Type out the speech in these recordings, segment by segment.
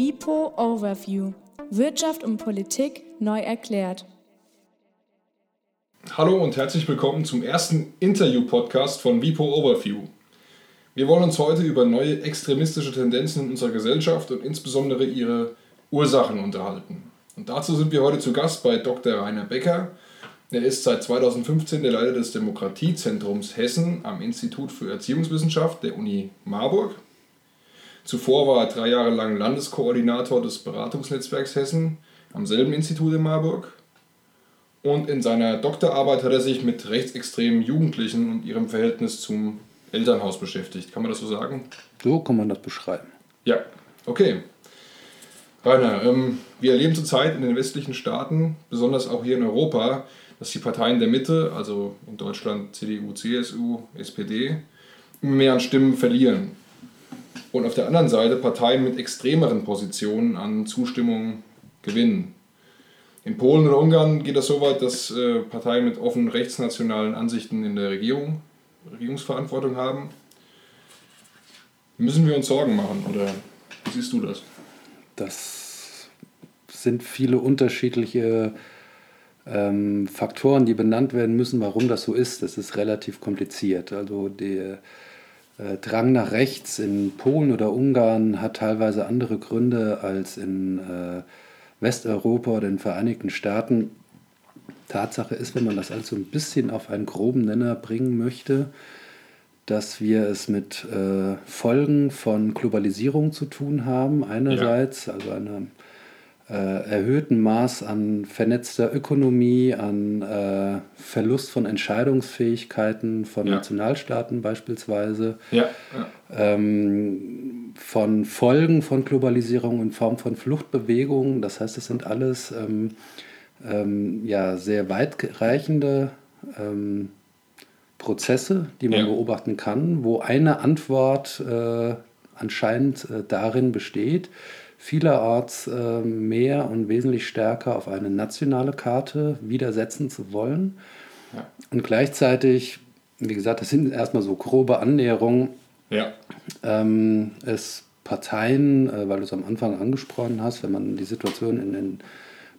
WIPO Overview. Wirtschaft und Politik neu erklärt. Hallo und herzlich willkommen zum ersten Interview-Podcast von WIPO Overview. Wir wollen uns heute über neue extremistische Tendenzen in unserer Gesellschaft und insbesondere ihre Ursachen unterhalten. Und dazu sind wir heute zu Gast bei Dr. Rainer Becker. Er ist seit 2015 der Leiter des Demokratiezentrums Hessen am Institut für Erziehungswissenschaft der Uni Marburg. Zuvor war er drei Jahre lang Landeskoordinator des Beratungsnetzwerks Hessen am selben Institut in Marburg. Und in seiner Doktorarbeit hat er sich mit rechtsextremen Jugendlichen und ihrem Verhältnis zum Elternhaus beschäftigt. Kann man das so sagen? So kann man das beschreiben. Ja, okay. Rainer, ähm, wir erleben zurzeit in den westlichen Staaten, besonders auch hier in Europa, dass die Parteien der Mitte, also in Deutschland CDU, CSU, SPD, immer mehr an Stimmen verlieren. Und auf der anderen Seite Parteien mit extremeren Positionen an Zustimmung gewinnen. In Polen oder Ungarn geht das so weit, dass äh, Parteien mit offen rechtsnationalen Ansichten in der Regierung Regierungsverantwortung haben. Müssen wir uns Sorgen machen oder wie siehst du das? Das sind viele unterschiedliche ähm, Faktoren, die benannt werden müssen, warum das so ist. Das ist relativ kompliziert. Also äh, Drang nach rechts in Polen oder Ungarn hat teilweise andere Gründe als in äh, Westeuropa oder den Vereinigten Staaten. Tatsache ist, wenn man das also ein bisschen auf einen groben Nenner bringen möchte, dass wir es mit äh, Folgen von Globalisierung zu tun haben. Einerseits, ja. also einer äh, erhöhten Maß an vernetzter Ökonomie, an äh, Verlust von Entscheidungsfähigkeiten von ja. Nationalstaaten beispielsweise, ja. Ähm, von Folgen von Globalisierung in Form von Fluchtbewegungen. Das heißt, es sind alles ähm, ähm, ja, sehr weitreichende ähm, Prozesse, die man beobachten kann, wo eine Antwort äh, anscheinend äh, darin besteht, vielerorts äh, mehr und wesentlich stärker auf eine nationale Karte widersetzen zu wollen. Ja. Und gleichzeitig, wie gesagt, das sind erstmal so grobe Annäherungen, ja. ähm, es Parteien, äh, weil du es am Anfang angesprochen hast, wenn man die Situation in, in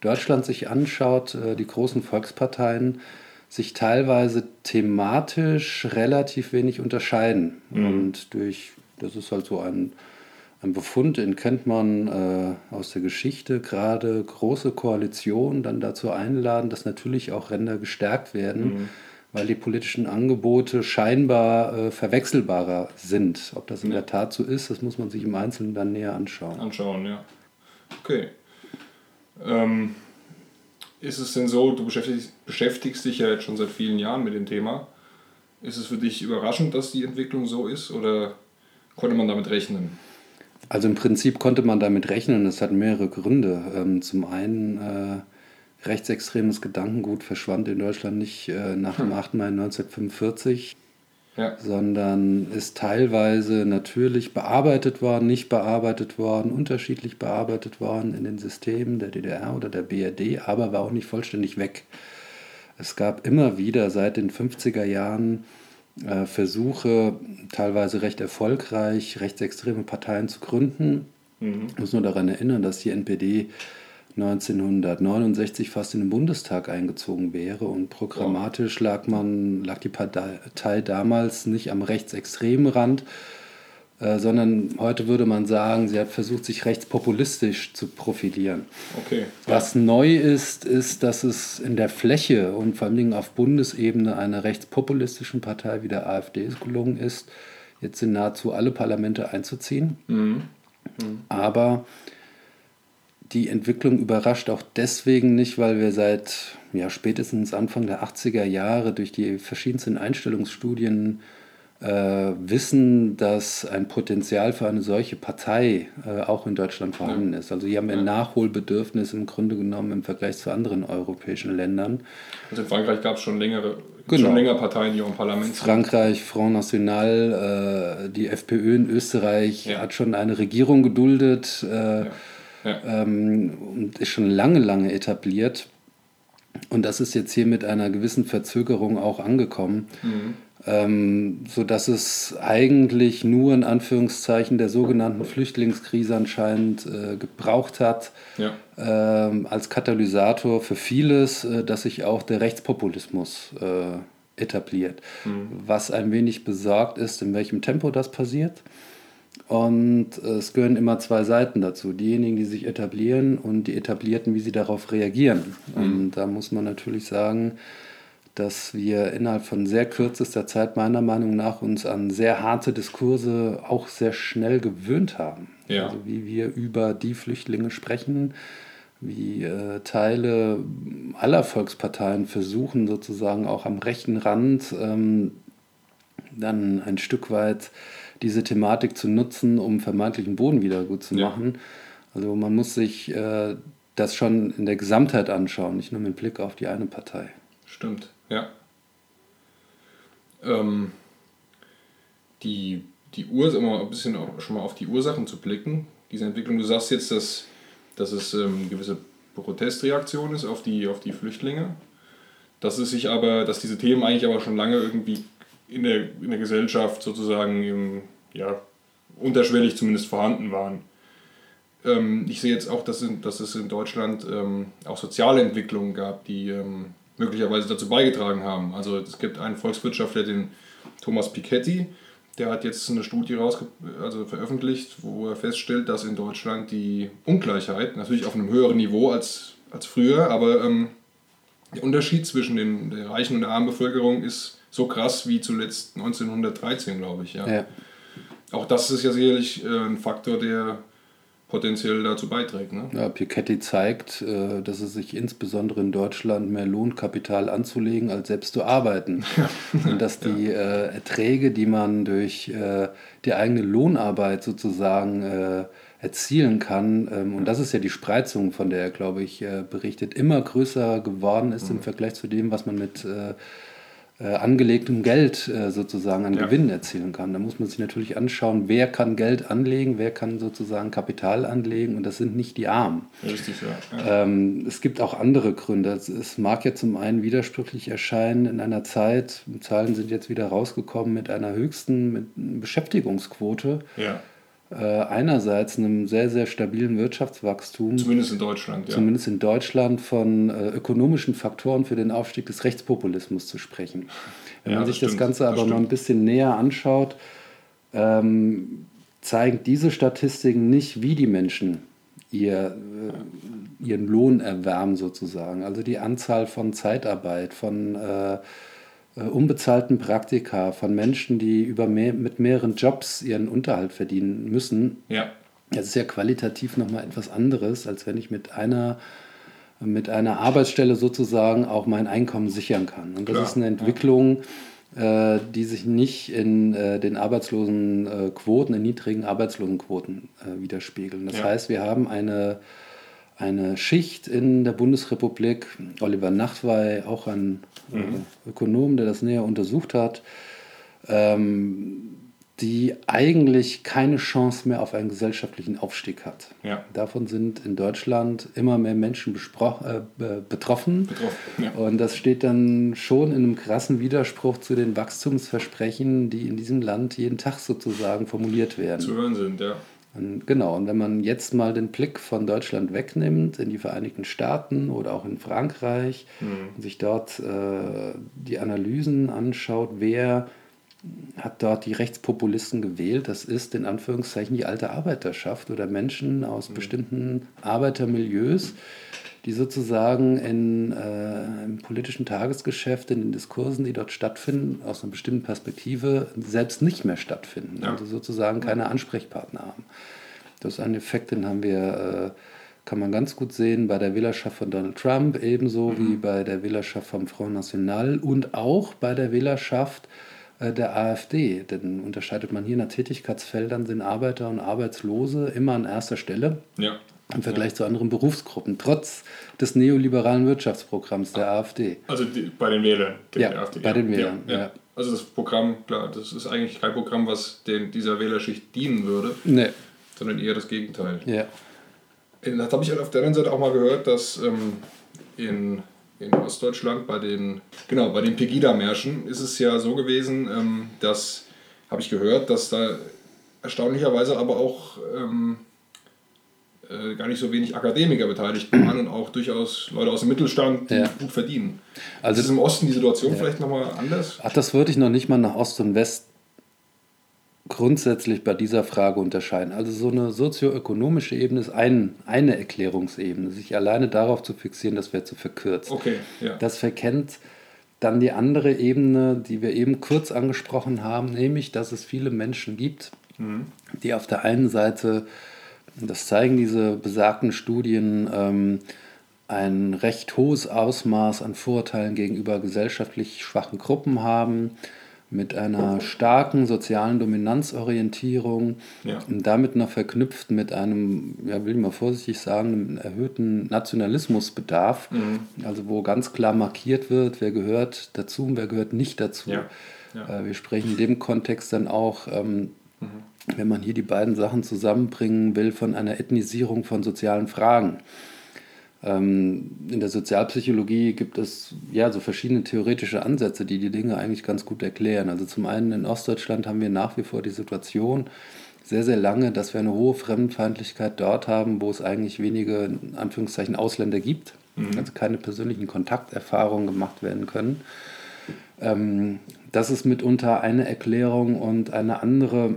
Deutschland sich anschaut, äh, die großen Volksparteien sich teilweise thematisch relativ wenig unterscheiden. Mhm. Und durch, das ist halt so ein ein Befund, den kennt man äh, aus der Geschichte, gerade große Koalitionen dann dazu einladen, dass natürlich auch Ränder gestärkt werden, mhm. weil die politischen Angebote scheinbar äh, verwechselbarer sind. Ob das in ja. der Tat so ist, das muss man sich im Einzelnen dann näher anschauen. Anschauen, ja. Okay. Ähm, ist es denn so, du beschäftigst, beschäftigst dich ja jetzt schon seit vielen Jahren mit dem Thema. Ist es für dich überraschend, dass die Entwicklung so ist oder konnte man damit rechnen? Also im Prinzip konnte man damit rechnen. Es hat mehrere Gründe. Ähm, zum einen äh, rechtsextremes Gedankengut verschwand in Deutschland nicht äh, nach dem 8. Hm. Mai 1945, ja. sondern ist teilweise natürlich bearbeitet worden, nicht bearbeitet worden, unterschiedlich bearbeitet worden in den Systemen der DDR oder der BRD, aber war auch nicht vollständig weg. Es gab immer wieder seit den 50er Jahren äh, Versuche, teilweise recht erfolgreich, rechtsextreme Parteien zu gründen. Mhm. Ich muss nur daran erinnern, dass die NPD 1969 fast in den Bundestag eingezogen wäre und programmatisch lag, man, lag die Partei damals nicht am rechtsextremen Rand, äh, sondern heute würde man sagen, sie hat versucht, sich rechtspopulistisch zu profilieren. Okay. Was neu ist, ist, dass es in der Fläche und vor allen Dingen auf Bundesebene einer rechtspopulistischen Partei wie der AfD es gelungen ist, jetzt in nahezu alle Parlamente einzuziehen. Mhm. Mhm. Aber die Entwicklung überrascht auch deswegen nicht, weil wir seit ja, spätestens Anfang der 80er Jahre durch die verschiedensten Einstellungsstudien äh, wissen, dass ein Potenzial für eine solche Partei äh, auch in Deutschland vorhanden ja. ist. Also hier haben wir ein Nachholbedürfnis im Grunde genommen im Vergleich zu anderen europäischen Ländern. Also in Frankreich gab es schon längere genau. schon länger Parteien, die auch im Parlament sind. Frankreich, Front National, äh, die FPÖ in Österreich ja. hat schon eine Regierung geduldet äh, ja. Ähm, und ist schon lange, lange etabliert. Und das ist jetzt hier mit einer gewissen Verzögerung auch angekommen. Mhm. Ähm, sodass es eigentlich nur in Anführungszeichen der sogenannten Flüchtlingskrise anscheinend äh, gebraucht hat ja. ähm, als Katalysator für vieles, äh, dass sich auch der Rechtspopulismus äh, etabliert. Mhm. Was ein wenig besorgt ist, in welchem Tempo das passiert. Und es gehören immer zwei Seiten dazu. Diejenigen, die sich etablieren und die Etablierten, wie sie darauf reagieren. Mhm. Und da muss man natürlich sagen, dass wir innerhalb von sehr kürzester Zeit meiner Meinung nach uns an sehr harte Diskurse auch sehr schnell gewöhnt haben. Ja. Also wie wir über die Flüchtlinge sprechen, wie äh, Teile aller Volksparteien versuchen sozusagen auch am rechten Rand ähm, dann ein Stück weit diese Thematik zu nutzen, um vermeintlichen Boden wieder gut zu machen. Ja. Also man muss sich äh, das schon in der Gesamtheit anschauen, nicht nur mit Blick auf die eine Partei. Stimmt. Ja. Ähm, die, die Ur immer ein bisschen auch schon mal auf die Ursachen zu blicken, diese Entwicklung. Du sagst jetzt, dass, dass es ähm, gewisse Protestreaktion ist auf die, auf die Flüchtlinge. Dass es sich aber, dass diese Themen eigentlich aber schon lange irgendwie in der, in der Gesellschaft sozusagen im, ja, unterschwellig zumindest vorhanden waren. Ähm, ich sehe jetzt auch, dass, in, dass es in Deutschland ähm, auch soziale Entwicklungen gab, die ähm, möglicherweise dazu beigetragen haben. Also es gibt einen Volkswirtschaftler, den Thomas Piketty, der hat jetzt eine Studie rausge also veröffentlicht, wo er feststellt, dass in Deutschland die Ungleichheit, natürlich auf einem höheren Niveau als, als früher, aber ähm, der Unterschied zwischen den, der reichen und der armen Bevölkerung ist so krass wie zuletzt 1913, glaube ich. Ja. ja. Auch das ist ja sicherlich äh, ein Faktor, der potenziell dazu beiträgt. Ne? Ja, Piketty zeigt, äh, dass es sich insbesondere in Deutschland mehr lohnt, Kapital anzulegen, als selbst zu arbeiten. Und dass die ja. Äh, Erträge, die man durch äh, die eigene Lohnarbeit sozusagen erzielen kann, ähm, und das ist ja die Spreizung, von der er, glaube ich, berichtet, immer größer geworden ist mhm. im Vergleich zu dem, was man mit äh, angelegtem Geld äh, sozusagen an ja. Gewinn erzielen kann. Da muss man sich natürlich anschauen, wer kann Geld anlegen, wer kann sozusagen Kapital anlegen und das sind nicht die Armen. Richtig, ja. ja. Ähm, es gibt auch andere Gründe. Es, mag ja zum einen widersprüchlich erscheinen in einer Zeit, Zahlen sind jetzt wieder rausgekommen, mit einer höchsten mit Beschäftigungsquote. Ja einerseits einem sehr, sehr stabilen Wirtschaftswachstum. Zumindest in Deutschland, ja. Zumindest in Deutschland von äh, ökonomischen Faktoren für den Aufstieg des Rechtspopulismus zu sprechen. Wenn ja, man sich das, das Ganze aber das mal ein bisschen näher anschaut, ähm, zeigen diese Statistiken nicht, wie die Menschen ihr, äh, ihren Lohn erwärmen sozusagen. Also die Anzahl von Zeitarbeit, von äh, äh, unbezahlten Praktika von Menschen, die über mehr, mit mehreren Jobs ihren Unterhalt verdienen müssen. Ja. Das ist ja qualitativ nochmal etwas anderes, als wenn ich mit einer, mit einer Arbeitsstelle sozusagen auch mein Einkommen sichern kann. Und das Klar, ist eine Entwicklung, ja. äh, die sich nicht in äh, den Arbeitslosenquoten, in niedrigen Arbeitslosenquoten äh, widerspiegeln. Das ja. heißt, wir haben eine eine Schicht in der Bundesrepublik, Oliver Nachtwey, auch ein äh, mhm. Ökonom, der das näher untersucht hat, ähm, die eigentlich keine Chance mehr auf einen gesellschaftlichen Aufstieg hat. Ja. Davon sind in Deutschland immer mehr Menschen äh, betroffen. betroffen ja. Und das steht dann schon in einem krassen Widerspruch zu den Wachstumsversprechen, die in diesem Land jeden Tag sozusagen formuliert werden. Zu hören sind, ja. Und genau, und wenn man jetzt mal den Blick von Deutschland wegnimmt in die Vereinigten Staaten oder auch in Frankreich mhm. und sich dort äh, die Analysen anschaut, wer hat dort die Rechtspopulisten gewählt, das ist in Anführungszeichen die alte Arbeiterschaft oder Menschen aus mhm. bestimmten Arbeitermilieus, die sozusagen in, äh, im politischen Tagesgeschäft, in den Diskursen, die dort stattfinden, aus einer bestimmten Perspektive selbst nicht mehr stattfinden. Ja. Also sozusagen keine Ansprechpartner haben. Das ist ein Effekt, den haben wir, äh, kann man ganz gut sehen bei der Wählerschaft von Donald Trump, ebenso mhm. wie bei der Wählerschaft vom Front National und auch bei der Wählerschaft äh, der AfD. Denn unterscheidet man hier nach Tätigkeitsfeldern, sind Arbeiter und Arbeitslose immer an erster Stelle. Ja im Vergleich ja. zu anderen Berufsgruppen, trotz des neoliberalen Wirtschaftsprogramms der AfD. Also die, bei den Wählern der ja, AfD. Bei den Wählern, ja, ja. Also das Programm, klar, das ist eigentlich kein Programm, was den, dieser Wählerschicht dienen würde, nee. sondern eher das Gegenteil. Ja. Das habe ich auf der anderen Seite auch mal gehört, dass ähm, in, in Ostdeutschland bei den, genau, bei den Pegida-Märschen ist es ja so gewesen, ähm, dass, habe ich gehört, dass da erstaunlicherweise aber auch ähm, äh, gar nicht so wenig Akademiker beteiligt waren und auch durchaus Leute aus dem Mittelstand, die Ja. gut verdienen. Also- ist im Osten die Situation vielleicht nochmal anders? Ach, das würde ich noch nicht mal nach Ost und West grundsätzlich bei dieser Frage unterscheiden. Also so eine sozioökonomische Ebene ist ein, eine Erklärungsebene. Sich alleine darauf zu fixieren, das wäre zu verkürzt. Okay, ja. Das verkennt dann die andere Ebene, die wir eben kurz angesprochen haben, nämlich, dass es viele Menschen gibt, die auf der einen Seite, das zeigen diese besagten Studien, ähm, ein recht hohes Ausmaß an Vorurteilen gegenüber gesellschaftlich schwachen Gruppen haben, mit einer starken sozialen Dominanzorientierung Ja. und damit noch verknüpft mit einem, ja, will ich mal vorsichtig sagen, einem erhöhten Nationalismusbedarf, also wo ganz klar markiert wird, wer gehört dazu und wer gehört nicht dazu. Ja. Ja. Äh, Wir sprechen in dem Kontext dann auch, ähm, wenn man hier die beiden Sachen zusammenbringen will, von einer Ethnisierung von sozialen Fragen. Ähm, in der Sozialpsychologie gibt es ja so verschiedene theoretische Ansätze, die die Dinge eigentlich ganz gut erklären. Also zum einen in Ostdeutschland haben wir nach wie vor die Situation sehr, sehr lange, dass wir eine hohe Fremdenfeindlichkeit dort haben, wo es eigentlich wenige, in Anführungszeichen, Ausländer gibt. Also keine persönlichen Kontakterfahrungen gemacht werden können. Ähm, das ist mitunter eine Erklärung und eine andere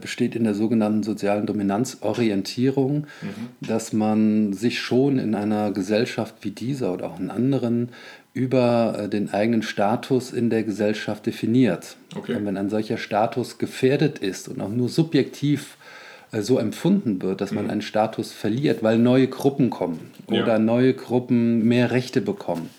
besteht in der sogenannten sozialen Dominanzorientierung, dass man sich schon in einer Gesellschaft wie dieser oder auch in anderen über äh, den eigenen Status in der Gesellschaft definiert. Okay. Und wenn ein solcher Status gefährdet ist und auch nur subjektiv äh, so empfunden wird, dass man einen Status verliert, weil neue Gruppen kommen Ja. oder neue Gruppen mehr Rechte bekommen,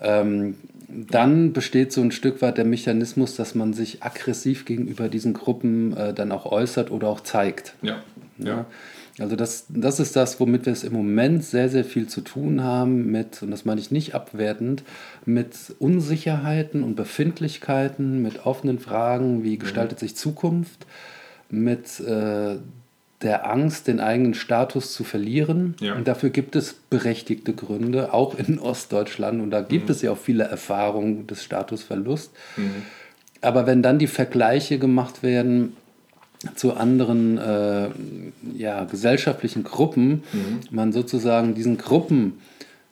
ähm, dann besteht so ein Stück weit der Mechanismus, dass man sich aggressiv gegenüber diesen Gruppen äh, dann auch äußert oder auch zeigt. Ja. Ja. Ja. Also das, das ist das, womit wir es im Moment sehr, sehr viel zu tun haben mit, und das meine ich nicht abwertend, mit Unsicherheiten und Befindlichkeiten, mit offenen Fragen, wie gestaltet sich Zukunft, mit äh, der Angst, den eigenen Status zu verlieren. Ja. Und dafür gibt es berechtigte Gründe, auch in Ostdeutschland. Und da gibt es ja auch viele Erfahrungen des Statusverlusts. Aber wenn dann die Vergleiche gemacht werden zu anderen äh, ja, gesellschaftlichen Gruppen, man sozusagen diesen Gruppen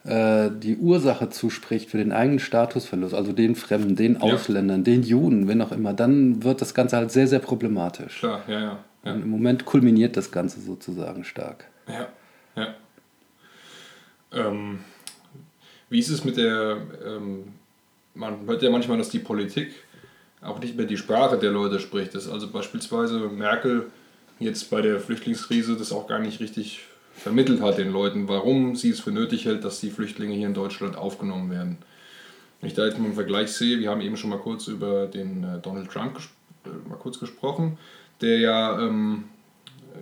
äh, die Ursache zuspricht für den eigenen Statusverlust, also den Fremden, den Ausländern, den Juden, wenn auch immer, dann wird das Ganze halt sehr, sehr problematisch. Klar, ja, ja. Ja. Und im Moment kulminiert das Ganze sozusagen stark. Ja, ja. Ähm, wie ist es mit der, ähm, man hört ja manchmal, dass die Politik auch nicht mehr die Sprache der Leute spricht. Dass also beispielsweise Merkel jetzt bei der Flüchtlingskrise das auch gar nicht richtig vermittelt hat den Leuten, warum sie es für nötig hält, dass die Flüchtlinge hier in Deutschland aufgenommen werden. Wenn ich da jetzt mal einen Vergleich sehe, wir haben eben schon mal kurz über den äh, Donald Trump äh, mal kurz gesprochen, der ja, ähm,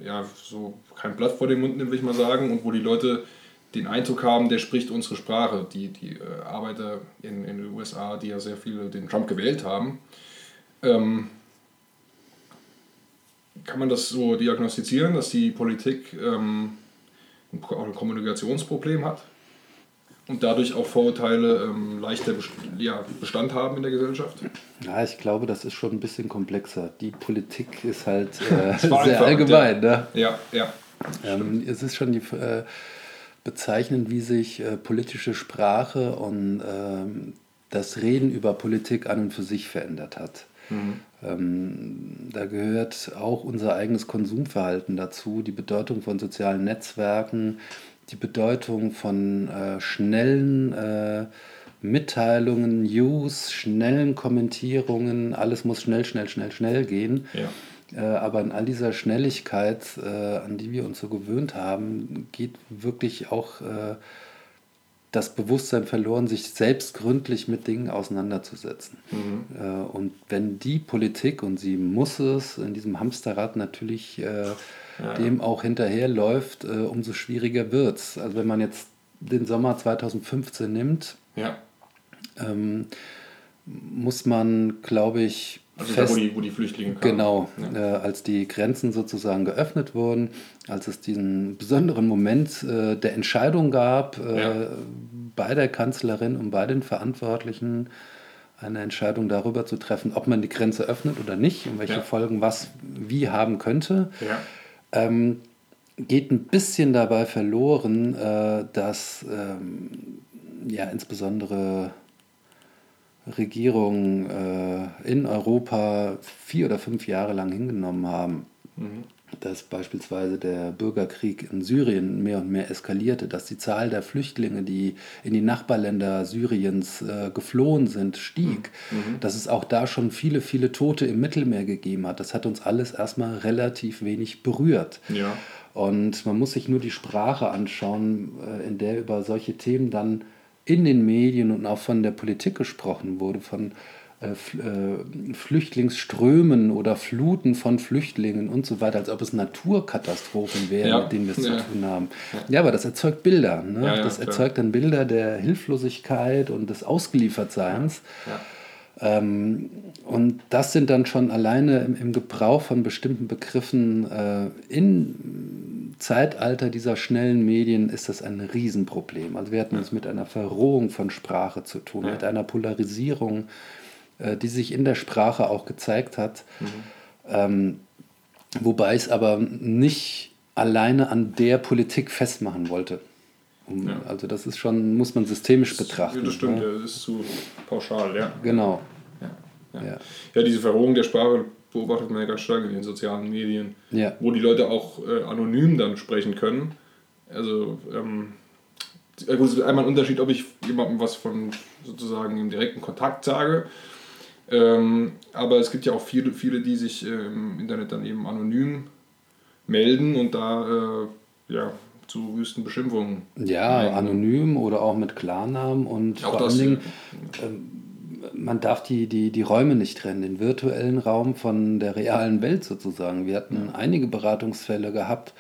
ja so kein Blatt vor den Mund nimmt, will ich mal sagen, und wo die Leute den Eindruck haben, der spricht unsere Sprache. Die, die äh, Arbeiter in, in den USA, die ja sehr viele den Trump gewählt haben, ähm, kann man das so diagnostizieren, dass die Politik ähm, ein Kommunikationsproblem hat und dadurch auch Vorurteile ähm, leichter ja, Bestand haben in der Gesellschaft? Ja, ich glaube, das ist schon ein bisschen komplexer. Die Politik ist halt äh, sehr einfach, allgemein. Ne? Ja, ja. Ähm, es ist schon die, äh, bezeichnend, wie sich äh, politische Sprache und ähm, das Reden über Politik an und für sich verändert hat. Ähm, da gehört auch unser eigenes Konsumverhalten dazu, die Bedeutung von sozialen Netzwerken, die Bedeutung von äh, schnellen äh, Mitteilungen, News, schnellen Kommentierungen. Alles muss schnell, schnell, schnell, schnell gehen. ja. Äh, aber in all dieser Schnelligkeit, äh, an die wir uns so gewöhnt haben, geht wirklich auch äh, das Bewusstsein verloren, sich selbst gründlich mit Dingen auseinanderzusetzen. Äh, und wenn die Politik, und sie muss es in diesem Hamsterrad natürlich äh, dem auch hinterherläuft, äh, umso schwieriger wird es. Also wenn man jetzt den Sommer 2015 nimmt, ja. ähm, muss man, glaube ich, Also da, wo die, wo die Flüchtlinge kamen. Genau, Ja. äh, als die Grenzen sozusagen geöffnet wurden, als es diesen besonderen Moment äh, der Entscheidung gab, äh, Ja. bei der Kanzlerin und bei den Verantwortlichen eine Entscheidung darüber zu treffen, ob man die Grenze öffnet oder nicht und welche ja. Folgen was wie haben könnte. Ja. Ähm, geht ein bisschen dabei verloren, äh, dass ähm, ja insbesondere Regierungen äh, in Europa vier oder fünf Jahre lang hingenommen haben, mhm. Dass beispielsweise der Bürgerkrieg in Syrien mehr und mehr eskalierte, dass die Zahl der Flüchtlinge, die in die Nachbarländer Syriens äh, geflohen sind, stieg, mhm. mhm. dass es auch da schon viele, viele Tote im Mittelmeer gegeben hat. Das hat uns alles erstmal relativ wenig berührt. Ja. Und man muss sich nur die Sprache anschauen, äh, in der über solche Themen dann in den Medien und auch von der Politik gesprochen wurde, von Flüchtlingsströmen oder Fluten von Flüchtlingen und so weiter, als ob es Naturkatastrophen wären, ja. mit denen wir es ja. zu tun haben. Ja. ja. aber das erzeugt Bilder. Ne? das erzeugt dann Bilder der Hilflosigkeit und des Ausgeliefertseins. Ähm, und das sind dann schon alleine im, im Gebrauch von bestimmten Begriffen äh, in Zeitalter dieser schnellen Medien ist das ein Riesenproblem. Also wir hatten ja. es mit einer Verrohung von Sprache zu tun, ja. mit einer Polarisierung, äh, die sich in der Sprache auch gezeigt hat. Mhm. Ähm, wobei ich es aber nicht alleine an der Politik festmachen wollte. Um, ja. Also das ist schon, muss man systemisch das, betrachten. Das stimmt, ja. das ist zu pauschal, ja. Genau. Ja, ja. ja. diese Verrohung der Sprache beobachtet man ja ganz stark in den sozialen Medien, ja. wo die Leute auch äh, anonym dann sprechen können. Also, ähm, gut, es ist einmal ein Unterschied, ob ich jemandem was von sozusagen im direkten Kontakt sage. Ähm, aber es gibt ja auch viele, viele, die sich äh, im Internet dann eben anonym melden und da äh, ja, zu wüsten Beschimpfungen. Ja, nehmen. anonym oder auch mit Klarnamen und auch vor allen Dingen, ähm, man darf die, die, die Räume nicht trennen, den virtuellen Raum von der realen Welt sozusagen. Wir hatten ja. einige Beratungsfälle gehabt,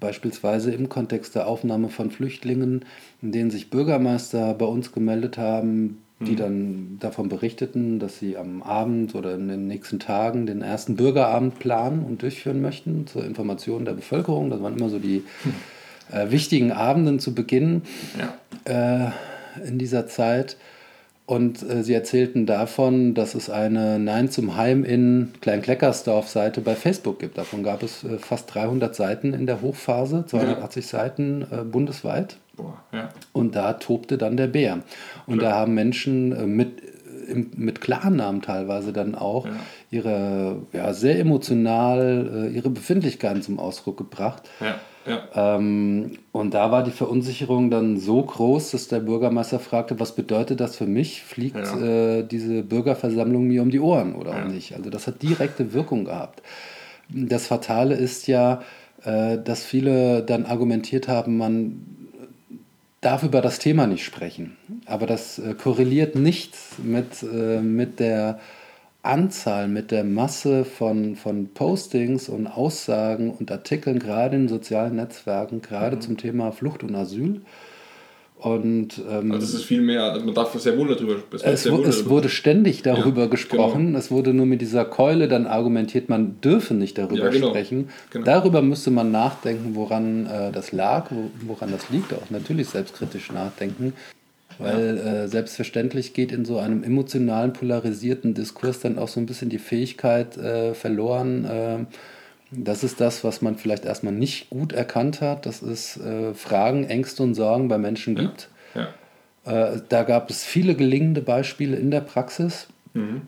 beispielsweise im Kontext der Aufnahme von Flüchtlingen, in denen sich Bürgermeister bei uns gemeldet haben, die mhm. dann davon berichteten, dass sie am Abend oder in den nächsten Tagen den ersten Bürgerabend planen und durchführen möchten zur Information der Bevölkerung. Das waren immer so die äh, wichtigen Abenden zu Beginn ja. äh, in dieser Zeit. Und äh, sie erzählten davon, dass es eine Nein zum Heim in Kleinkleckersdorf-Seite bei Facebook gibt. Davon gab es äh, fast 300 Seiten in der Hochphase, 280 ja. Seiten äh, bundesweit. Boah. Und da tobte dann der Bär. Und Klar. da haben Menschen äh, mit, im, mit Klarnamen teilweise dann auch ja. ihre ja, sehr emotional äh, ihre Befindlichkeiten zum Ausdruck gebracht. Ja. Ähm, und da war die Verunsicherung dann so groß, dass der Bürgermeister fragte, was bedeutet das für mich? Fliegt ja. äh, diese Bürgerversammlung mir um die Ohren oder ja. auch nicht? Also das hat direkte Wirkung gehabt. Das Fatale ist ja, äh, dass viele dann argumentiert haben, man darf über das Thema nicht sprechen. Aber das äh, korreliert nicht mit, äh, mit der Anzahl, mit der Masse von, von Postings und Aussagen und Artikeln, gerade in sozialen Netzwerken, gerade mhm. zum Thema Flucht und Asyl. Und, ähm, also es ist viel mehr, also man darf sehr wohl darüber sprechen. Es, es, es wurde ständig darüber ja, gesprochen, genau. es wurde nur mit dieser Keule dann argumentiert, man dürfe nicht darüber ja, genau. sprechen. Genau. Darüber müsste man nachdenken, woran äh, das lag, woran das liegt, auch natürlich selbstkritisch nachdenken. Weil ja. äh, selbstverständlich geht in so einem emotionalen, polarisierten Diskurs dann auch so ein bisschen die Fähigkeit äh, verloren. Das ist das, was man vielleicht erstmal nicht gut erkannt hat, dass es äh, Fragen, Ängste und Sorgen bei Menschen ja. gibt. Ja. Äh, da gab es viele gelingende Beispiele in der Praxis. Mhm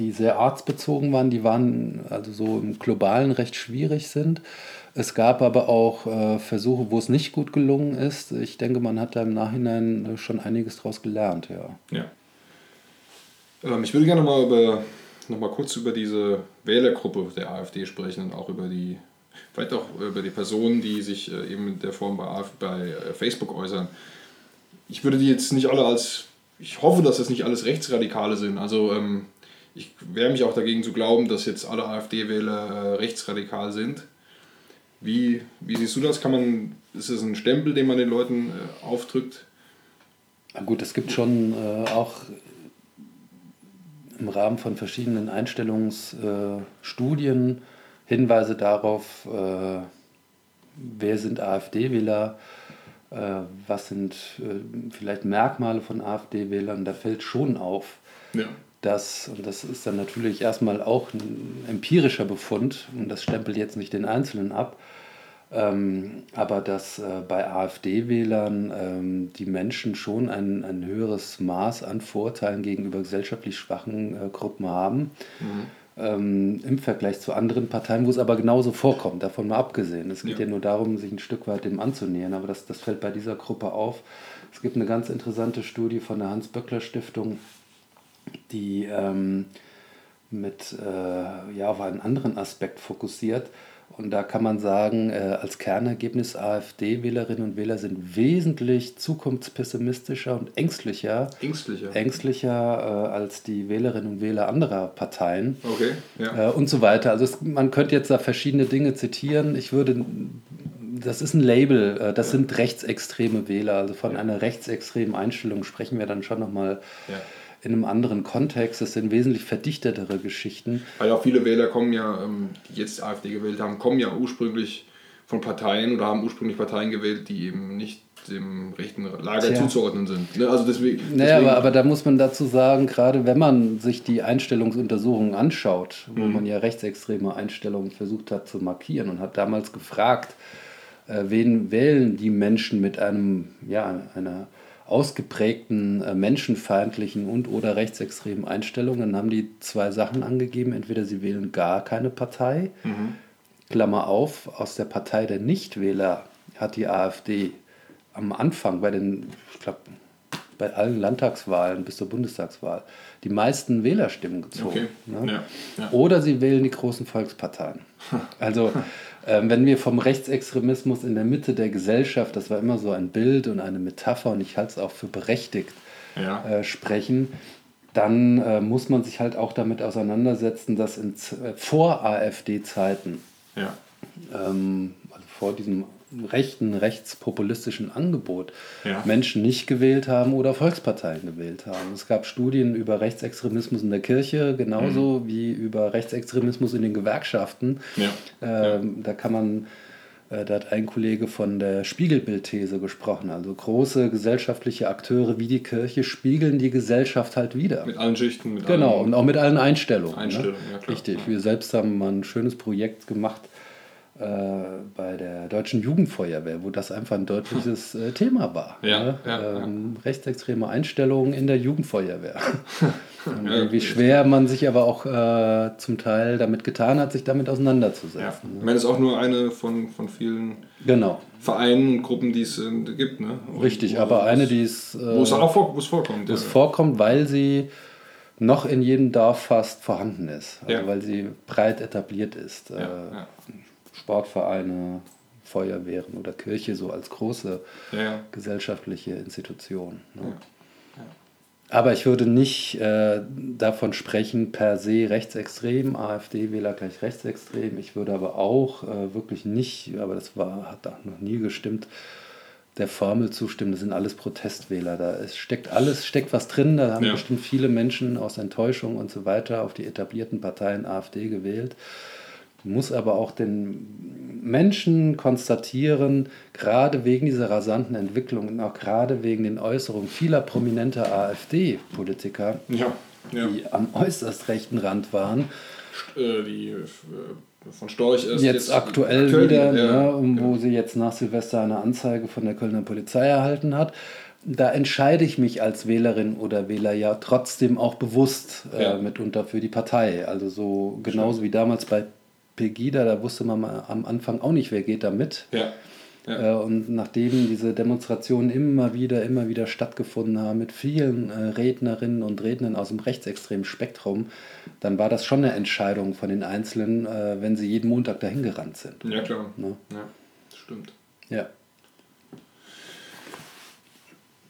die sehr arztbezogen waren, die waren also so im globalen recht schwierig sind. Es gab aber auch äh, Versuche, wo es nicht gut gelungen ist. Ich denke, man hat da im Nachhinein äh, schon einiges daraus gelernt, ja. ja. Ähm, ich würde gerne mal über noch mal kurz über diese Wählergruppe der AfD sprechen und auch über die, vielleicht auch über die Personen, die sich äh, eben in der Form bei, bei äh, Facebook äußern. Ich würde die jetzt nicht alle als, ich hoffe, dass das nicht alles Rechtsradikale sind. Also ähm, ich wehre mich auch dagegen zu glauben, dass jetzt alle AfD-Wähler äh, rechtsradikal sind. Wie, wie siehst du das? Kann man, ist es ein Stempel, den man den Leuten äh, aufdrückt? Na gut, es gibt schon äh, auch im Rahmen von verschiedenen Einstellungsstudien Hinweise darauf, äh, wer sind AfD-Wähler. äh, was sind äh, vielleicht Merkmale von AfD-Wählern, da fällt schon auf, ja. dass, und das ist dann natürlich erstmal auch ein empirischer Befund, und das stempelt jetzt nicht den Einzelnen ab, ähm, aber dass äh, bei AfD-Wählern ähm, die Menschen schon ein, ein höheres Maß an Vorteilen gegenüber gesellschaftlich schwachen äh, Gruppen haben. Mhm ähm, im Vergleich zu anderen Parteien, wo es aber genauso vorkommt, davon mal abgesehen. Es geht ja. ja, nur darum, sich ein Stück weit dem anzunähern, aber das, das fällt bei dieser Gruppe auf. Es gibt eine ganz interessante Studie von der Hans-Böckler-Stiftung, die ähm, mit äh, ja, auf einen anderen Aspekt fokussiert. Und da kann man sagen, äh, als Kernergebnis AfD-Wählerinnen und Wähler sind wesentlich zukunftspessimistischer und ängstlicher, ängstlicher, ängstlicher äh, als die Wählerinnen und Wähler anderer Parteien okay, ja. äh, und so weiter. Also es, man könnte jetzt da verschiedene Dinge zitieren. Ich würde, das ist ein Label, das ja. sind rechtsextreme Wähler. Also von ja. einer rechtsextremen Einstellung sprechen wir dann schon nochmal. Ja in einem anderen Kontext. Das sind wesentlich verdichtetere Geschichten. Weil auch viele Wähler kommen ja, ähm, die jetzt AfD gewählt haben, kommen ja ursprünglich von Parteien oder haben ursprünglich Parteien gewählt, die eben nicht dem rechten Lager Tja. zuzuordnen sind. Ne? Also deswegen, deswegen naja, aber, aber da muss man dazu sagen, gerade wenn man sich die Einstellungsuntersuchungen anschaut, wo mhm. man ja rechtsextreme Einstellungen versucht hat zu markieren und hat damals gefragt, äh, wen wählen die Menschen mit einem, ja, einer ausgeprägten äh, menschenfeindlichen und oder rechtsextremen Einstellungen, dann haben die zwei Sachen angegeben. Entweder sie wählen gar keine Partei, mhm. Klammer auf, aus der Partei der Nichtwähler hat die AfD am Anfang bei den, ich glaube, bei allen Landtagswahlen bis zur Bundestagswahl die meisten Wählerstimmen gezogen. Okay. Ne? Ja, ja. Oder sie wählen die großen Volksparteien. Also wenn wir vom Rechtsextremismus in der Mitte der Gesellschaft, das war immer so ein Bild und eine Metapher und ich halte es auch für berechtigt, ja. äh, sprechen, dann äh, muss man sich halt auch damit auseinandersetzen, dass in, äh, vor AfD-Zeiten, ja. ähm, also vor diesem rechten, rechtspopulistischen Angebot ja. Menschen nicht gewählt haben oder Volksparteien gewählt haben. Es gab Studien über Rechtsextremismus in der Kirche, genauso mhm. wie über Rechtsextremismus in den Gewerkschaften. Ja. Ähm, ja. Da kann man, äh, da hat ein Kollege von der Spiegelbildthese gesprochen. Also große gesellschaftliche Akteure wie die Kirche spiegeln die Gesellschaft halt wieder. Mit allen Schichten. Mit genau, allen und auch mit allen Einstellungen. Ne? Einstellungen, ne? ja klar. Richtig. Wir selbst haben mal ein schönes Projekt gemacht bei der Deutschen Jugendfeuerwehr, wo das einfach ein deutliches äh, Thema war. Ja, ne? ja, ähm, ja. Rechtsextreme Einstellungen in der Jugendfeuerwehr. wie schwer man sich aber auch äh, zum Teil damit getan hat, sich damit auseinanderzusetzen. Ja. Ne? Ich meine, das ist auch nur eine von, von vielen genau. Vereinen und Gruppen, die es äh, gibt. Ne? Richtig, aber eine, die es. Äh, wo es auch vor, wo es vorkommt. Wo es vorkommt, weil sie noch in jedem Dorf fast vorhanden ist. Also weil sie breit etabliert ist. Sportvereine, Feuerwehren oder Kirche so als große ja. gesellschaftliche Institution. Ne? Ja. Aber ich würde nicht äh, davon sprechen, per se rechtsextrem, AfD-Wähler gleich rechtsextrem. Ich würde aber auch äh, wirklich nicht, aber das war, hat auch noch nie gestimmt, der Formel zustimmen. Das sind alles Protestwähler. Da ist, steckt alles, steckt was drin. Da haben ja. bestimmt viele Menschen aus Enttäuschung und so weiter auf die etablierten Parteien AfD gewählt muss aber auch den Menschen konstatieren, gerade wegen dieser rasanten Entwicklung und auch gerade wegen den Äußerungen vieler prominenter AfD-Politiker, ja, ja. die am äußerst rechten Rand waren. Äh, die äh, von Storch ist jetzt, jetzt aktuell, aktuell, wieder, ja, ne, genau. wo sie jetzt nach Silvester eine Anzeige von der Kölner Polizei erhalten hat da entscheide ich mich als Wählerin oder Wähler ja trotzdem auch bewusst äh, ja. mitunter für die Partei. Also so genauso wie damals bei Pegida, da wusste man am Anfang auch nicht, wer geht da mit. Ja. Ja. Äh, und nachdem diese Demonstrationen immer wieder, immer wieder stattgefunden haben mit vielen äh, Rednerinnen und Rednern aus dem rechtsextremen Spektrum, dann war das schon eine Entscheidung von den Einzelnen, äh, wenn sie jeden Montag dahin gerannt sind. Ja, klar. Ne? Ja, das stimmt. Ja.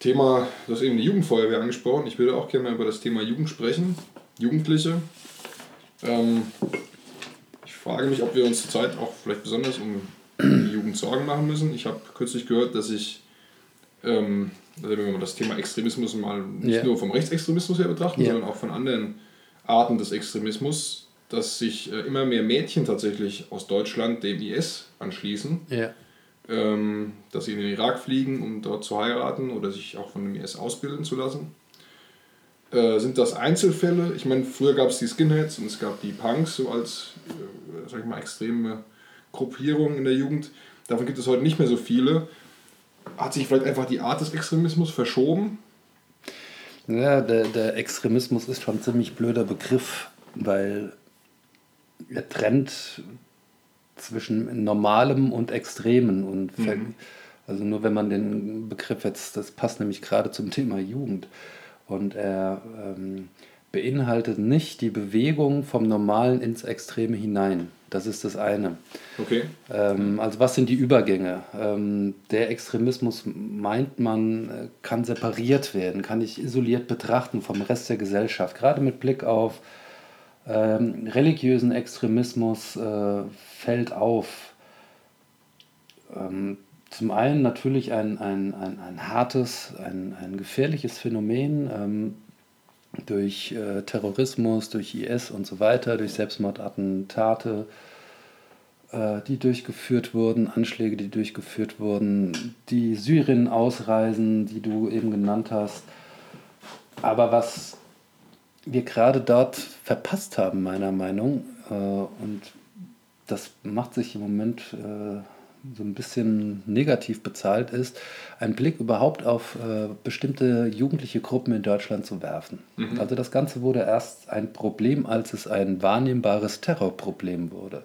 Thema, du hast eben die Jugendfeuerwehr angesprochen. Ich würde auch gerne mal über das Thema Jugend sprechen. Jugendliche. Ähm, frage mich, ob wir uns zurzeit auch vielleicht besonders um die Jugend Sorgen machen müssen. Ich habe kürzlich gehört, dass ich, ähm, also wenn wir das Thema Extremismus mal nicht yeah. nur vom Rechtsextremismus her betrachten, yeah. sondern auch von anderen Arten des Extremismus, dass sich äh, immer mehr Mädchen tatsächlich aus Deutschland dem IS anschließen. Yeah. ähm, dass sie in den Irak fliegen, um dort zu heiraten oder sich auch von dem IS ausbilden zu lassen. Äh, sind das Einzelfälle? Ich meine, früher gab es die Skinheads und es gab die Punks so als, äh, sag ich mal, extreme Gruppierung in der Jugend. Davon gibt es heute nicht mehr so viele. Hat sich vielleicht einfach die Art des Extremismus verschoben? Ja, der, der Extremismus ist schon ein ziemlich blöder Begriff, weil er trennt zwischen Normalem und Extremen. Und mhm. Also nur wenn man den Begriff jetzt, das passt nämlich gerade zum Thema Jugend. Und er ähm, beinhaltet nicht die Bewegung vom Normalen ins Extreme hinein. Das ist das eine. Okay. Ähm, also was sind die Übergänge? Ähm, der Extremismus meint man, äh, kann separiert werden, kann ich isoliert betrachten vom Rest der Gesellschaft, gerade mit Blick auf ähm, religiösen Extremismus äh, fällt auf. Zum einen natürlich ein, ein, ein, ein hartes, ein, ein gefährliches Phänomen ähm, durch äh, Terrorismus, durch IS und so weiter, durch Selbstmordattentate, äh, die durchgeführt wurden, Anschläge, die durchgeführt wurden, die Syrien ausreisen, die du eben genannt hast. Aber was wir gerade dort verpasst haben, meiner Meinung, äh, und das macht sich im Moment äh, so ein bisschen negativ bezahlt ist, einen Blick überhaupt auf äh, bestimmte jugendliche Gruppen in Deutschland zu werfen. Mhm. Also das Ganze wurde erst ein Problem, als es ein wahrnehmbares Terrorproblem wurde.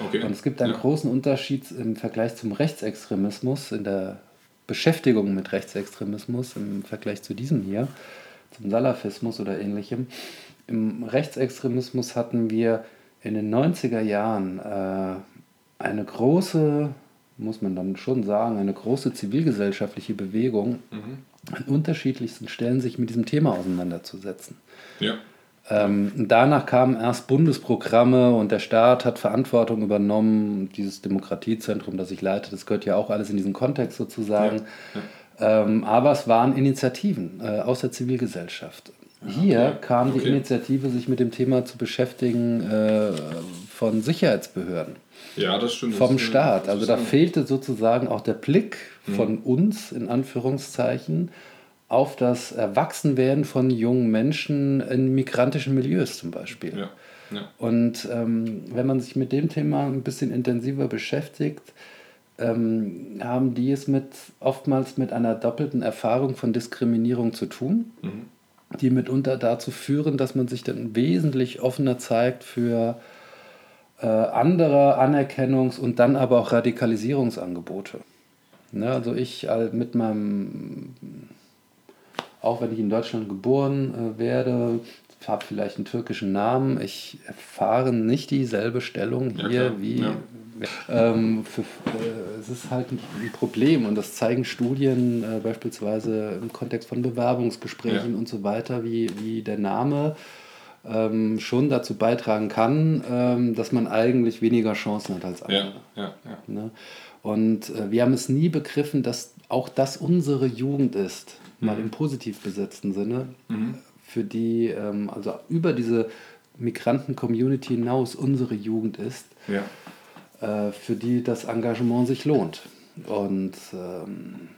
Okay. Und es gibt einen ja. großen Unterschied im Vergleich zum Rechtsextremismus, in der Beschäftigung mit Rechtsextremismus im Vergleich zu diesem hier, zum Salafismus oder ähnlichem. Im Rechtsextremismus hatten wir in den 90er Jahren äh, eine große muss man dann schon sagen, eine große zivilgesellschaftliche Bewegung mhm. an unterschiedlichsten Stellen sich mit diesem Thema auseinanderzusetzen. Ja. Ähm, danach kamen erst Bundesprogramme und der Staat hat Verantwortung übernommen. Dieses Demokratiezentrum, das ich leite, das gehört ja auch alles in diesen Kontext sozusagen. Ja. Ja. Ähm, aber es waren Initiativen äh, aus der Zivilgesellschaft. Hier okay. kam die okay. Initiative, sich mit dem Thema zu beschäftigen äh, von Sicherheitsbehörden. Ja, das stimmt. Vom Staat. Also da fehlte sozusagen auch der Blick mhm. von uns, in Anführungszeichen, auf das Erwachsenwerden von jungen Menschen in migrantischen Milieus zum Beispiel. Ja. Ja. Und ähm, wenn man sich mit dem Thema ein bisschen intensiver beschäftigt, ähm, haben die es mit oftmals mit einer doppelten Erfahrung von Diskriminierung zu tun, mhm. die mitunter dazu führen, dass man sich dann wesentlich offener zeigt für äh, andere Anerkennungs- und dann aber auch Radikalisierungsangebote. Ne, also ich äh, mit meinem, auch wenn ich in Deutschland geboren äh, werde, habe vielleicht einen türkischen Namen, ich erfahre nicht dieselbe Stellung hier ja, wie. Ja. Ähm, für, äh, es ist halt ein, ein, Problem und das zeigen Studien äh, beispielsweise im Kontext von Bewerbungsgesprächen ja. und so weiter, wie, wie der Name ähm, schon dazu beitragen kann, ähm, dass man eigentlich weniger Chancen hat als andere. Ja, ja, ja. Ne? Und äh, wir haben es nie begriffen, dass auch das unsere Jugend ist, mhm. mal im positiv besetzten Sinne, mhm. für die, ähm, also über diese Migranten-Community hinaus unsere Jugend ist, äh, für die das Engagement sich lohnt. Und ähm,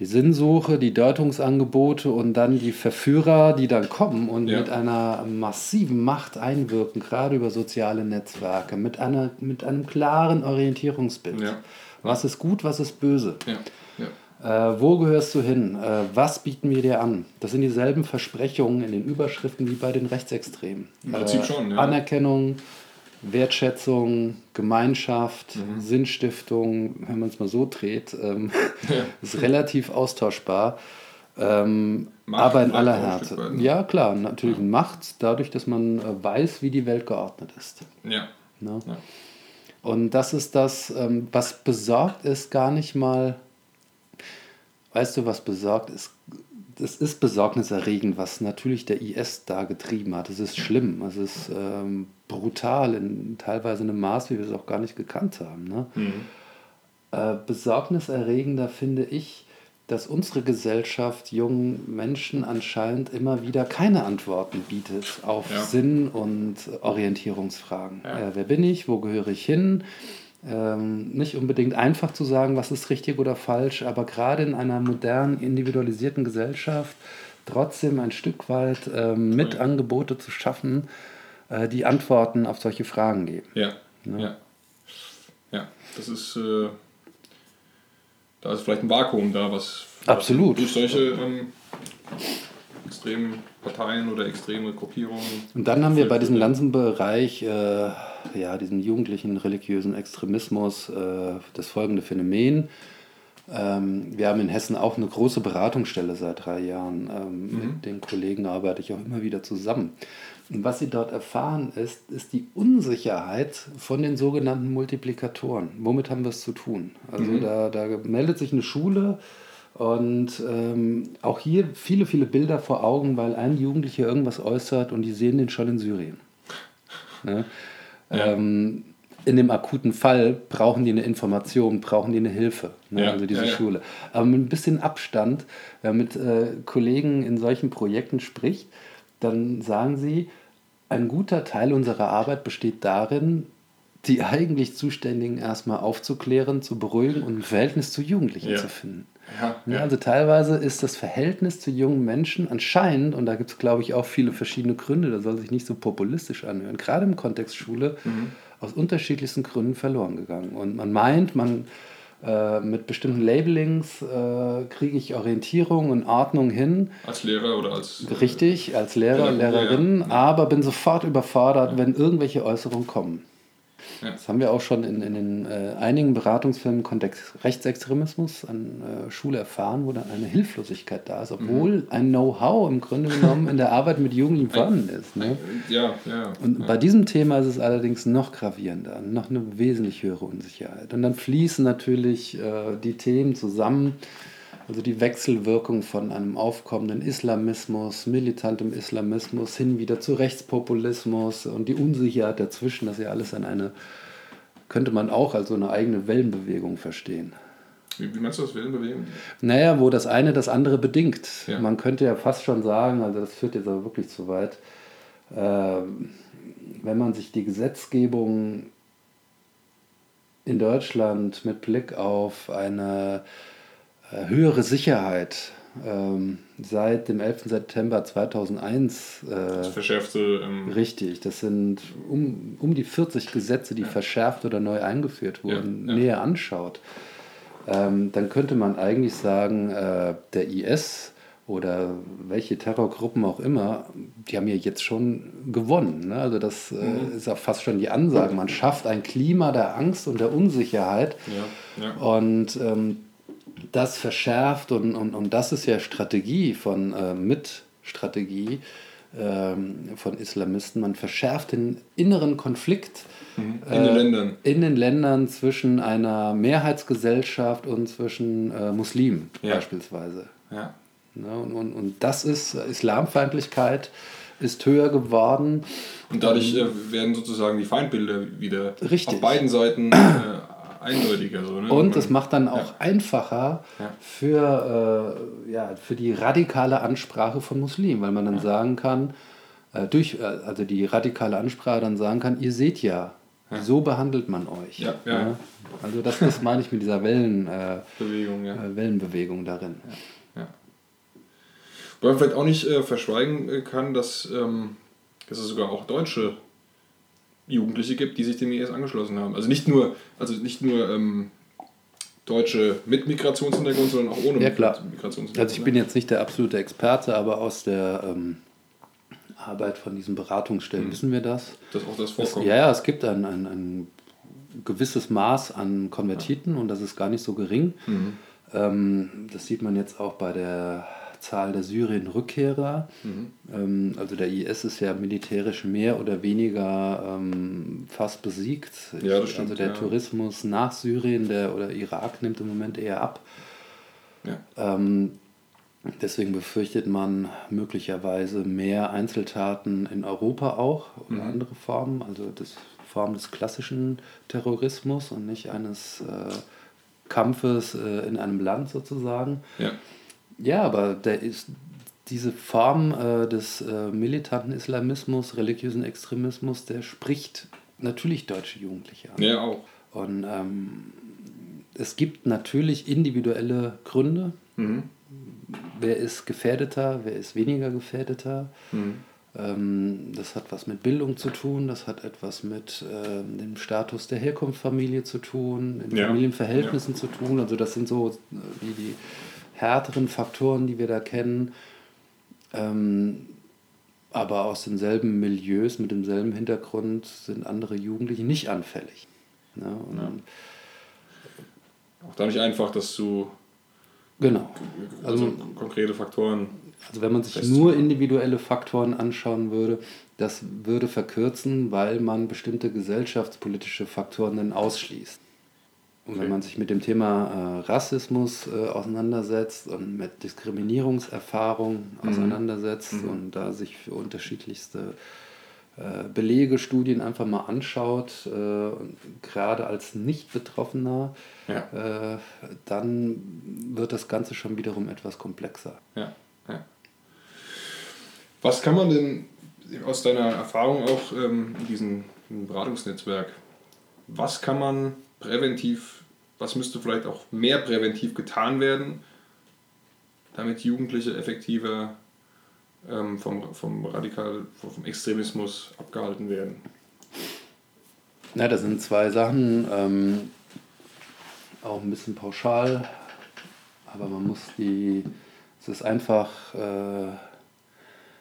die Sinnsuche, die Deutungsangebote und dann die Verführer, die dann kommen und ja. mit einer massiven Macht einwirken, gerade über soziale Netzwerke, mit, einer, mit einem klaren Orientierungsbild. Ja. Was ist gut, was ist böse? Ja. Äh, wo gehörst du hin? Äh, was bieten wir dir an? Das sind dieselben Versprechungen in den Überschriften wie bei den Rechtsextremen. Im Prinzip äh, schon, ja. Anerkennung, Wertschätzung, Gemeinschaft, mhm. Sinnstiftung, wenn man es mal so dreht, ähm, ja. ist relativ austauschbar. Ähm, aber in aller Härte. Ne? Ja, klar, natürlich ja. Macht, dadurch, dass man äh, weiß, wie die Welt geordnet ist. Ja. Ne? ja. Und das ist das, ähm, was besorgt ist, gar nicht mal. Weißt du, was besorgt ist? Es ist besorgniserregend, was natürlich der IS da getrieben hat. Es ist schlimm. Es ist ähm, brutal, in teilweise einem Maß, wie wir es auch gar nicht gekannt haben. Ne? Mhm. Äh, besorgniserregender finde ich, dass unsere Gesellschaft jungen Menschen anscheinend immer wieder keine Antworten bietet auf ja. Sinn- und Orientierungsfragen. Ja. Äh, wer bin ich? Wo gehöre ich hin? Ähm, nicht unbedingt einfach zu sagen, was ist richtig oder falsch, aber gerade in einer modernen, individualisierten Gesellschaft trotzdem ein Stück weit ähm, mit Angebote zu schaffen, äh, die Antworten auf solche Fragen geben. Ja, ja. Ja, ja. das ist, äh, da ist vielleicht ein Vakuum da, was, Absolut. durch solche ähm, extremen Parteien oder extreme Gruppierungen. Und dann haben wir bei diesem ganzen Bereich, äh, ja, diesem jugendlichen religiösen Extremismus, äh, das folgende Phänomen. Ähm, wir haben in Hessen auch eine große Beratungsstelle seit drei Jahren. Ähm, mhm. Mit den Kollegen arbeite ich auch immer wieder zusammen. Und was sie dort erfahren ist, ist die Unsicherheit von den sogenannten Multiplikatoren. Womit haben wir es zu tun? Also mhm. da, da meldet sich eine Schule und ähm, auch hier viele, viele Bilder vor Augen, weil ein Jugendlicher irgendwas äußert und die sehen den schon in Syrien. Ne? Ja. Ähm, in dem akuten Fall brauchen die eine Information, brauchen die eine Hilfe, ne? ja, also diese ja, Schule. Aber mit ein bisschen Abstand, wenn man mit äh, Kollegen in solchen Projekten spricht, dann sagen sie, ein guter Teil unserer Arbeit besteht darin, die eigentlich Zuständigen erstmal aufzuklären, zu beruhigen und ein Verhältnis zu Jugendlichen zu finden. Ja, ja. Also teilweise ist das Verhältnis zu jungen Menschen anscheinend, und da gibt es, glaube ich, auch viele verschiedene Gründe, da soll sich nicht so populistisch anhören, gerade im Kontext Schule, mhm. aus unterschiedlichsten Gründen verloren gegangen. Und man meint, man äh, mit bestimmten Labelings äh, kriege ich Orientierung und Ordnung hin. Als Lehrer oder als. Richtig, als Lehrer, Lehrerin, ja. aber bin sofort überfordert, wenn irgendwelche Äußerungen kommen. Ja. Das haben wir auch schon in, in den äh, einigen Beratungsfilmen Kontext Rechtsextremismus an äh, Schule erfahren, wo dann eine Hilflosigkeit da ist, obwohl mhm. ein Know-how im Grunde genommen in der Arbeit mit Jugendlichen vorhanden ist. Ne? Ja, ja. Und ja. bei diesem Thema ist es allerdings noch gravierender, noch eine wesentlich höhere Unsicherheit. Und dann fließen natürlich äh, die Themen zusammen also die Wechselwirkung von einem aufkommenden Islamismus, militantem Islamismus hin wieder zu Rechtspopulismus und die Unsicherheit dazwischen, das ist ja alles an eine, könnte man auch als so eine eigene Wellenbewegung verstehen. Wie, wie meinst du das, Wellenbewegung? Naja, wo das eine das andere bedingt. Ja. Man könnte ja fast schon sagen, also das führt jetzt aber wirklich zu weit, äh, wenn man sich die Gesetzgebung in Deutschland mit Blick auf eine höhere Sicherheit ähm, seit dem 11. September 2001. Äh, das verschärfte. Ähm, richtig, das sind um, um die 40 Gesetze, die ja. verschärft oder neu eingeführt wurden, ja, ja. näher anschaut. Ähm, dann könnte man eigentlich sagen, äh, der IS oder welche Terrorgruppen auch immer, die haben ja jetzt schon gewonnen. Ne? Also das äh, mhm. ist auch fast schon die Ansage. Man schafft ein Klima der Angst und der Unsicherheit. Und ähm, das verschärft und, und, und das ist ja Strategie von äh, Mitstrategie ähm, von Islamisten. Man verschärft den inneren Konflikt mhm. in, äh, den Ländern. in den Ländern zwischen einer Mehrheitsgesellschaft und zwischen äh, Muslimen ja. beispielsweise. Ja. ja und, und, und das ist Islamfeindlichkeit ist höher geworden. Und dadurch äh, werden sozusagen die Feindbilder wieder Richtig. auf beiden Seiten äh, eindeutiger. So, ne? Und es macht dann auch ja. einfacher ja. Für, äh, ja, für die radikale Ansprache von Muslimen, weil man dann ja. sagen kann, äh, durch, äh, also die radikale Ansprache dann sagen kann, ihr seht ja, so behandelt man euch. Ja. Also das, das meine ich mit dieser Wellen, äh, Bewegung, äh, Wellenbewegung darin. Weil man vielleicht auch nicht äh, verschweigen kann, dass, ähm, dass es sogar auch deutsche Jugendliche gibt, die sich dem IS angeschlossen haben. Also nicht nur, also nicht nur ähm, Deutsche mit Migrationshintergrund, sondern auch ohne ja, klar. Migrationshintergrund. Also ich bin jetzt nicht der absolute Experte, aber aus der ähm, Arbeit von diesen Beratungsstellen mhm. wissen wir das. Dass auch das vorkommt. Es, ja, ja, es gibt ein, ein, ein gewisses Maß an Konvertiten ja. und das ist gar nicht so gering. Mhm. Ähm, das sieht man jetzt auch bei der Zahl der Syrien-Rückkehrer. Mhm. Ähm, also der IS ist ja militärisch mehr oder weniger ähm, fast besiegt. Ja, das stimmt, also der ja. Tourismus nach Syrien der, oder Irak nimmt im Moment eher ab. Ja. Ähm, deswegen befürchtet man möglicherweise mehr Einzeltaten in Europa auch oder mhm. andere Formen, also das Form des klassischen Terrorismus und nicht eines äh, Kampfes äh, in einem Land sozusagen. Ja. Ja, aber der ist diese Form äh, des äh, militanten Islamismus, religiösen Extremismus, der spricht natürlich deutsche Jugendliche an. Ja, auch. Und ähm, es gibt natürlich individuelle Gründe. Mhm. Wer ist gefährdeter, wer ist weniger gefährdeter. Mhm. Ähm, das hat was mit Bildung zu tun, das hat etwas mit ähm, dem Status der Herkunftsfamilie zu tun, den Ja. Familienverhältnissen zu tun. Also das sind so äh, die, die härteren Faktoren, die wir da kennen. Ähm, aber aus denselben Milieus, mit demselben Hintergrund sind andere Jugendliche nicht anfällig. Ne? Ja. Auch da nicht einfach, dass du Genau. also, Also- konkrete Faktoren. Also wenn man sich nur individuelle Faktoren anschauen würde, das würde verkürzen, weil man bestimmte gesellschaftspolitische Faktoren dann ausschließt. Und Okay. wenn man sich mit dem Thema äh, Rassismus äh, auseinandersetzt und mit Diskriminierungserfahrung auseinandersetzt Mhm. und da sich für unterschiedlichste äh, Belege, Studien einfach mal anschaut, äh, gerade als Nicht-Betroffener, Ja. äh, dann wird das Ganze schon wiederum etwas komplexer. Ja, ja. Was kann man denn aus deiner Erfahrung auch ähm, in diesem Beratungsnetzwerk, was kann man präventiv, was müsste vielleicht auch mehr präventiv getan werden, damit Jugendliche effektiver ähm, vom, vom Radikal, vom Extremismus abgehalten werden? Ja, das sind zwei Sachen, ähm, auch ein bisschen pauschal, aber man muss die, es ist einfach äh,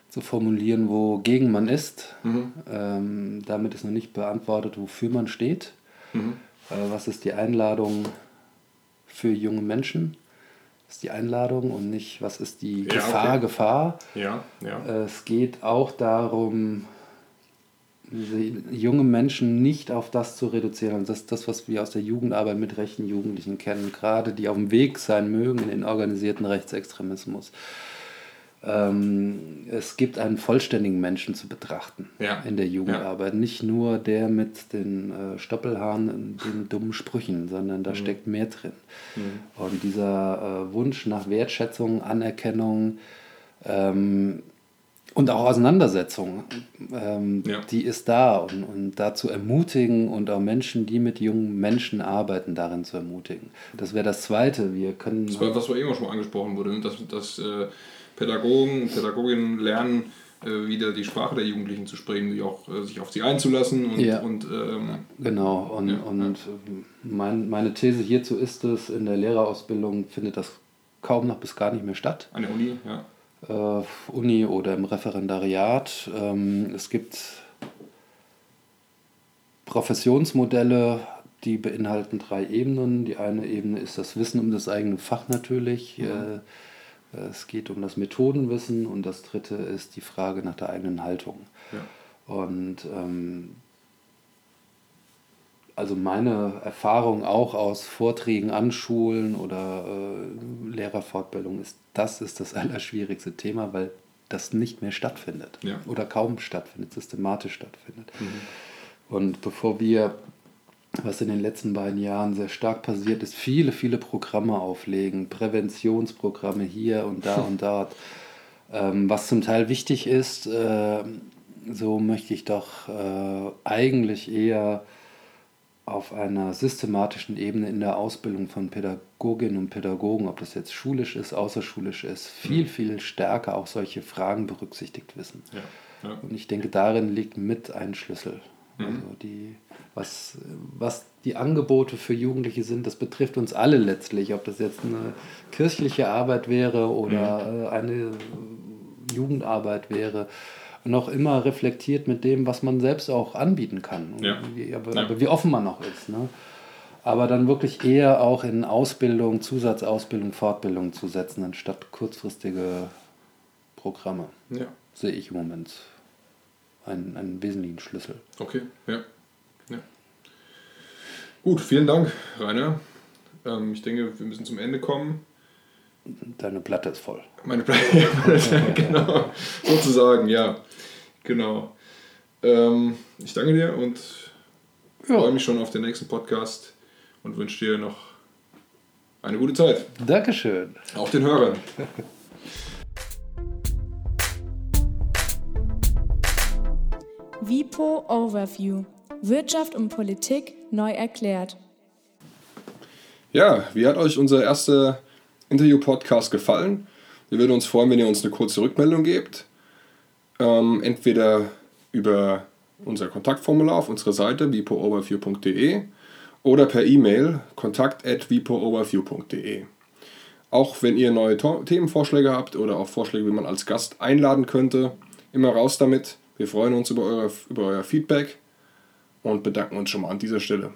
zu formulieren, wogegen man ist. Mhm. Ähm, damit ist noch nicht beantwortet, wofür man steht. Mhm. Äh, was ist die Einladung für junge Menschen? Das ist die Einladung und nicht, was ist die Ja, Gefahr, okay. Gefahr. Ja, ja. Äh, Es geht auch darum, junge Menschen nicht auf das zu reduzieren. Und das ist das, was wir aus der Jugendarbeit mit rechten Jugendlichen kennen, gerade die auf dem Weg sein mögen in den organisierten Rechtsextremismus. Ähm, es gibt einen vollständigen Menschen zu betrachten Ja. in der Jugendarbeit. Nicht nur der mit den äh, Stoppelhaaren und den dummen Sprüchen, sondern da steckt mehr drin. Und dieser äh, Wunsch nach Wertschätzung, Anerkennung ähm, und auch Auseinandersetzung, ähm, Ja. die ist da. Und, und dazu ermutigen und auch Menschen, die mit jungen Menschen arbeiten, darin zu ermutigen. Das wäre das Zweite. Wir können. Das war, was war eben schon mal angesprochen wurde, ne? dass, dass äh, Pädagogen und Pädagoginnen lernen, äh, wieder die Sprache der Jugendlichen zu sprechen, die auch äh, sich auf sie einzulassen und, Ja. und ähm, Genau, und, Ja, und mein, meine These hierzu ist es, in der Lehrerausbildung findet das kaum noch bis gar nicht mehr statt. an der Uni, ja. Äh, Uni oder im Referendariat. Ähm, es gibt Professionsmodelle, die beinhalten drei Ebenen. Die eine Ebene ist das Wissen um das eigene Fach natürlich. Äh, es geht um das Methodenwissen und das dritte ist die Frage nach der eigenen Haltung. ja. Und ähm, also meine Erfahrung auch aus Vorträgen an Schulen oder äh, Lehrerfortbildung ist, das ist das allerschwierigste Thema, weil das nicht mehr stattfindet Ja. oder kaum stattfindet, systematisch stattfindet. Und bevor wir, was in den letzten beiden Jahren sehr stark passiert ist, viele, viele Programme auflegen, Präventionsprogramme hier und da und dort, ähm, was zum Teil wichtig ist, äh, so möchte ich doch äh, eigentlich eher auf einer systematischen Ebene in der Ausbildung von Pädagoginnen und Pädagogen, ob das jetzt schulisch ist, außerschulisch ist, viel, viel stärker auch solche Fragen berücksichtigt wissen. Ja. Ja. Und ich denke, darin liegt mit ein Schlüssel. Mhm. Also die, was, was die Angebote für Jugendliche sind, das betrifft uns alle letztlich. Ob das jetzt eine kirchliche Arbeit wäre oder Mhm. äh, eine Jugendarbeit wäre. Noch immer reflektiert mit dem, was man selbst auch anbieten kann. Ja. Wie, aber, Ja. aber wie offen man noch ist. Ne? Aber dann wirklich eher auch in Ausbildung, Zusatzausbildung, Fortbildung zu setzen, anstatt kurzfristige Programme ja. sehe ich im Moment einen, einen wesentlichen Schlüssel. Okay, ja. ja. Gut, vielen Dank, Rainer. Ähm, ich denke, wir müssen zum Ende kommen. Deine Platte ist voll. Meine Plan genau, sozusagen, ja. Genau. Ähm, ich danke dir und freue mich schon auf den nächsten Podcast und wünsche dir noch eine gute Zeit. Dankeschön. Auch den Hörern. WIPO Overview, Wirtschaft und Politik neu erklärt. Ja, wie hat euch unser erster Interview-Podcast gefallen? Wir würden uns freuen, wenn ihr uns eine kurze Rückmeldung gebt. Ähm, entweder über unser Kontaktformular auf unserer Seite vipooverview.de oder per E-Mail kontakt@vipooverview.de. Auch wenn ihr neue Themenvorschläge habt oder auch Vorschläge, wie man als Gast einladen könnte, immer raus damit. Wir freuen uns über euer, über euer Feedback und bedanken uns schon mal an dieser Stelle.